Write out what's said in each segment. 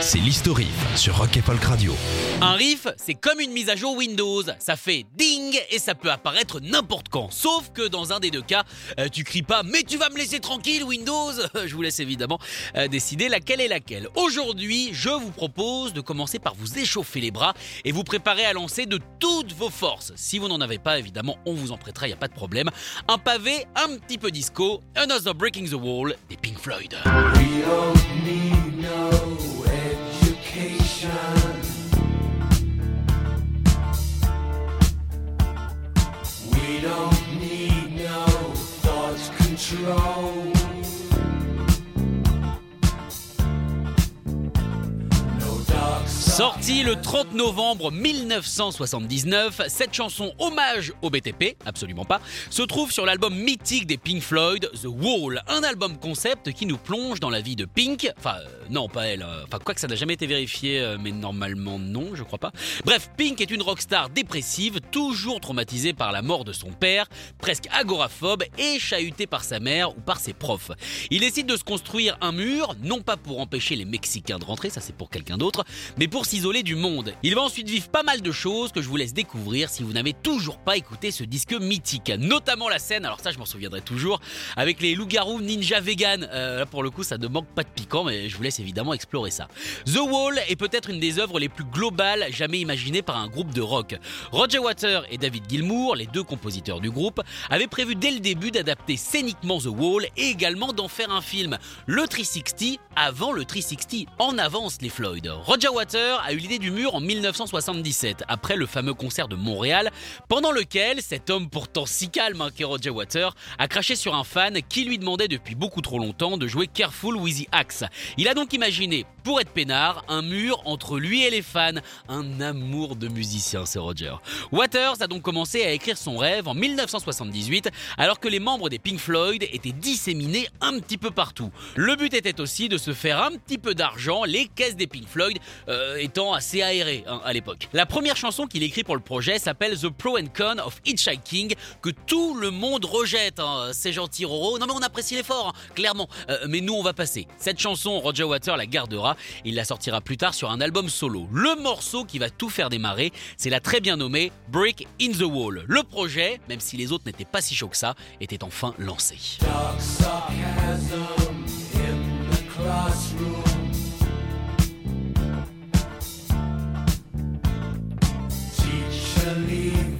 c'est l'historif sur Rock et Folk Radio. Un riff, c'est comme une mise à jour Windows. Ça fait ding et ça peut apparaître n'importe quand. Sauf que dans un des deux cas, euh, tu cries pas mais tu vas me laisser tranquille Windows. Je vous laisse évidemment euh, décider laquelle est laquelle. Aujourd'hui, je vous propose de commencer par vous échauffer les bras et vous préparer à lancer de toutes vos forces. Si vous n'en avez pas, évidemment, on vous en prêtera, il y a pas de problème. Un pavé, un petit peu disco, Another Breaking the Wall des Pink Floyd. We don't need no Russian. Sortie le 30 novembre 1979, cette chanson hommage au BTP, absolument pas, se trouve sur l'album mythique des Pink Floyd, The Wall, un album concept qui nous plonge dans la vie de Pink, enfin euh, non pas elle, euh, enfin quoi que ça n'a jamais été vérifié, euh, mais normalement non, je crois pas. Bref, Pink est une rockstar dépressive, toujours traumatisée par la mort de son père, presque agoraphobe et chahutée par sa mère ou par ses profs. Il décide de se construire un mur, non pas pour empêcher les Mexicains de rentrer, ça c'est pour quelqu'un d'autre, mais pour s'isoler du monde. Il va ensuite vivre pas mal de choses que je vous laisse découvrir si vous n'avez toujours pas écouté ce disque mythique, notamment la scène, alors ça je m'en souviendrai toujours, avec les loups-garous ninja vegan. Euh, là pour le coup ça ne manque pas de piquant, mais je vous laisse évidemment explorer ça. The Wall est peut-être une des œuvres les plus globales jamais imaginées par un groupe de rock. Roger Water et David Gilmour, les deux compositeurs du groupe, avaient prévu dès le début d'adapter scéniquement The Wall et également d'en faire un film. Le 360 avant le 360, en avance les Floyd. Roger Water a eu l'idée du mur en 1977, après le fameux concert de Montréal, pendant lequel cet homme pourtant si calme hein, qu'est Roger Water a craché sur un fan qui lui demandait depuis beaucoup trop longtemps de jouer Careful with the Axe. Il a donc imaginé, pour être peinard, un mur entre lui et les fans, un amour de musicien, c'est Roger. Waters a donc commencé à écrire son rêve en 1978, alors que les membres des Pink Floyd étaient disséminés un petit peu partout. Le but était aussi de se faire un petit peu d'argent, les caisses des Pink Floyd euh, assez aérées hein, à l'époque. La première chanson qu'il écrit pour le projet s'appelle The Pro and Con of Hitchhiking, que tout le monde rejette. hein. C'est gentil Roro, non mais on apprécie l'effort, hein, clairement. Euh, mais nous on va passer. Cette chanson, Roger Water la gardera, il la sortira plus tard sur un album solo. Le morceau qui va tout faire démarrer, c'est la très bien nommée Break in the Wall. Le projet, même si les autres n'étaient pas si chauds que ça, était enfin lancé. Teacher, leave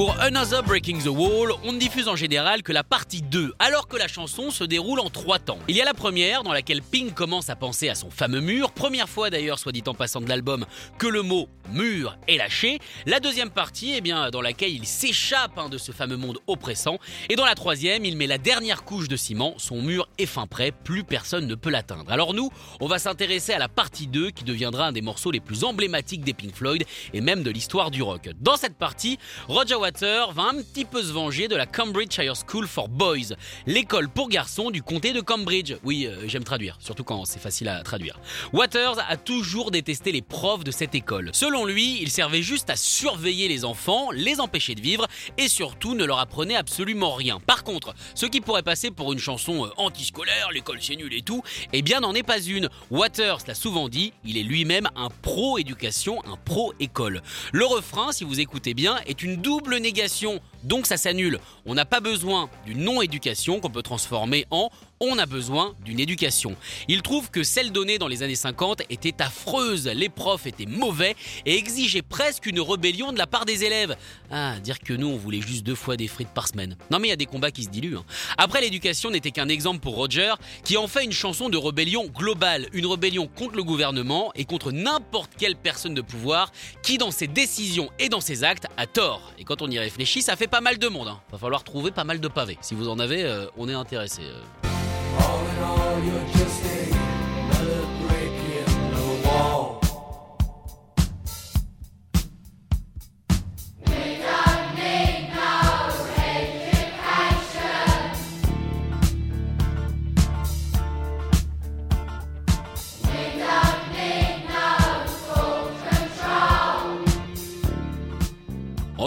Pour Another Breaking the Wall, on ne diffuse en général que la partie 2, alors que la chanson se déroule en trois temps. Il y a la première, dans laquelle Pink commence à penser à son fameux mur, première fois d'ailleurs, soit dit en passant de l'album, que le mot mur est lâché. La deuxième partie, eh bien, dans laquelle il s'échappe hein, de ce fameux monde oppressant. Et dans la troisième, il met la dernière couche de ciment, son mur est fin prêt, plus personne ne peut l'atteindre. Alors nous, on va s'intéresser à la partie 2, qui deviendra un des morceaux les plus emblématiques des Pink Floyd, et même de l'histoire du rock. Dans cette partie, Roger Water va un petit peu se venger de la Cambridge Higher School for Boys, l'école pour garçons du comté de Cambridge. Oui, euh, j'aime traduire, surtout quand c'est facile à traduire. Waters a toujours détesté les profs de cette école. Selon lui, il servait juste à surveiller les enfants, les empêcher de vivre et surtout ne leur apprenait absolument rien. Par contre, ce qui pourrait passer pour une chanson euh, antiscolaire, l'école c'est nul et tout, eh bien n'en est pas une. Waters l'a souvent dit, il est lui-même un pro-éducation, un pro-école. Le refrain, si vous écoutez bien, est une double négation donc ça s'annule. On n'a pas besoin d'une non-éducation qu'on peut transformer en on a besoin d'une éducation. Il trouve que celle donnée dans les années 50 était affreuse, les profs étaient mauvais et exigeaient presque une rébellion de la part des élèves. Ah, dire que nous on voulait juste deux fois des frites par semaine. Non mais il y a des combats qui se diluent. hein. Après l'éducation n'était qu'un exemple pour Roger qui en fait une chanson de rébellion globale, une rébellion contre le gouvernement et contre n'importe quelle personne de pouvoir qui dans ses décisions et dans ses actes a tort. Et quand on y réfléchit, ça fait pas mal de monde. hein. Va falloir trouver pas mal de pavés. Si vous en avez, euh, on est intéressé. euh.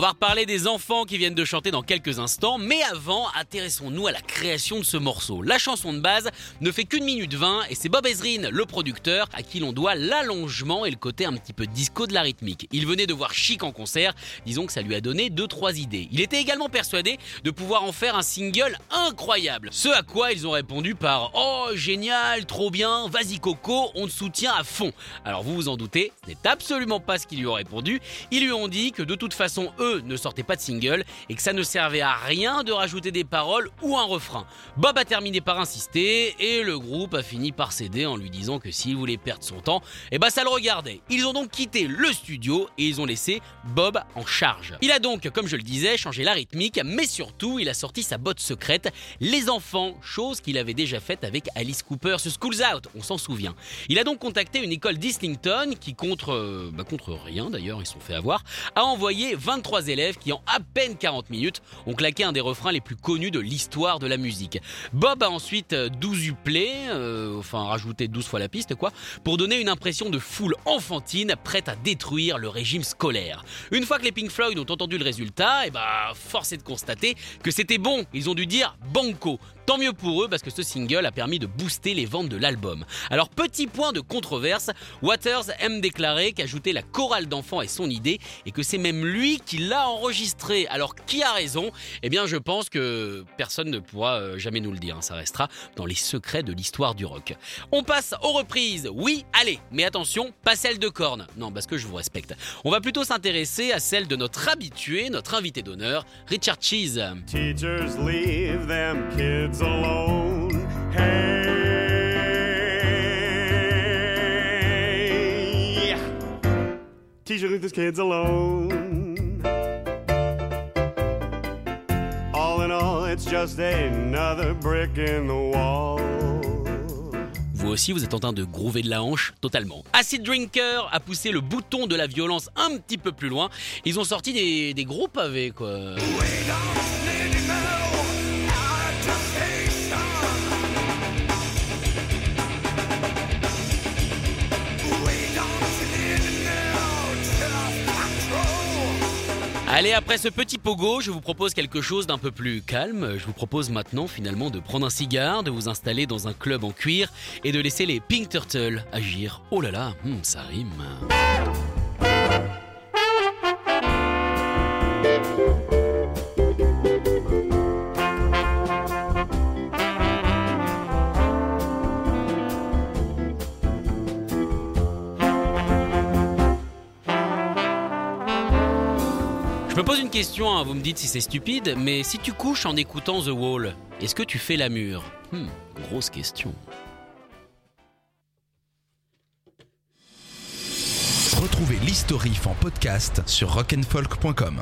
Va reparler des enfants qui viennent de chanter dans quelques instants, mais avant, intéressons-nous à la création de ce morceau. La chanson de base ne fait qu'une minute 20 et c'est Bob Ezrin, le producteur, à qui l'on doit l'allongement et le côté un petit peu disco de la rythmique. Il venait de voir Chic en concert, disons que ça lui a donné 2-3 idées. Il était également persuadé de pouvoir en faire un single incroyable. Ce à quoi ils ont répondu par Oh génial, trop bien, vas-y Coco, on te soutient à fond. Alors vous vous en doutez, ce n'est absolument pas ce qu'ils lui ont répondu. Ils lui ont dit que de toute façon, eux ne sortaient pas de single et que ça ne servait à rien de rajouter des paroles ou un refrain. Bob a terminé par insister et le groupe a fini par céder en lui disant que s'il voulait perdre son temps, eh ben ça le regardait. Ils ont donc quitté le studio et ils ont laissé Bob en charge. Il a donc, comme je le disais, changé la rythmique, mais surtout il a sorti sa botte secrète, les enfants, chose qu'il avait déjà faite avec Alice Cooper, ce School's Out, on s'en souvient. Il a donc contacté une école d'Islington qui contre, euh, bah, contre rien d'ailleurs, ils se sont fait avoir, a envoyé 23 élèves qui en à peine 40 minutes ont claqué un des refrains les plus connus de l'histoire de la musique. Bob a ensuite euh, 12 uplé, euh, enfin rajouté 12 fois la piste quoi, pour donner une impression de foule enfantine prête à détruire le régime scolaire. Une fois que les Pink Floyd ont entendu le résultat, et bah force est de constater que c'était bon, ils ont dû dire banco. Tant mieux pour eux parce que ce single a permis de booster les ventes de l'album. Alors petit point de controverse, Waters aime déclarer qu'ajouter la chorale d'enfants est son idée et que c'est même lui qui l'a enregistré. Alors qui a raison? Eh bien je pense que personne ne pourra euh, jamais nous le dire, hein. ça restera dans les secrets de l'histoire du rock. On passe aux reprises, oui, allez, mais attention, pas celle de Korn, non parce que je vous respecte. On va plutôt s'intéresser à celle de notre habitué, notre invité d'honneur, Richard Cheese. It's just another brick in the wall. Vous aussi, vous êtes en train de groover de la hanche totalement. Acid Drinker a poussé le bouton de la violence un petit peu plus loin. Ils ont sorti des, des gros pavés, quoi. Allez, après ce petit pogo, je vous propose quelque chose d'un peu plus calme. Je vous propose maintenant finalement de prendre un cigare, de vous installer dans un club en cuir et de laisser les Pink Turtles agir. Oh là là, hmm, ça rime. Pose une question, hein, vous me dites si c'est stupide, mais si tu couches en écoutant The Wall, est-ce que tu fais la mûre Hmm, Grosse question. Retrouvez l'historif en podcast sur rock'n'folk.com.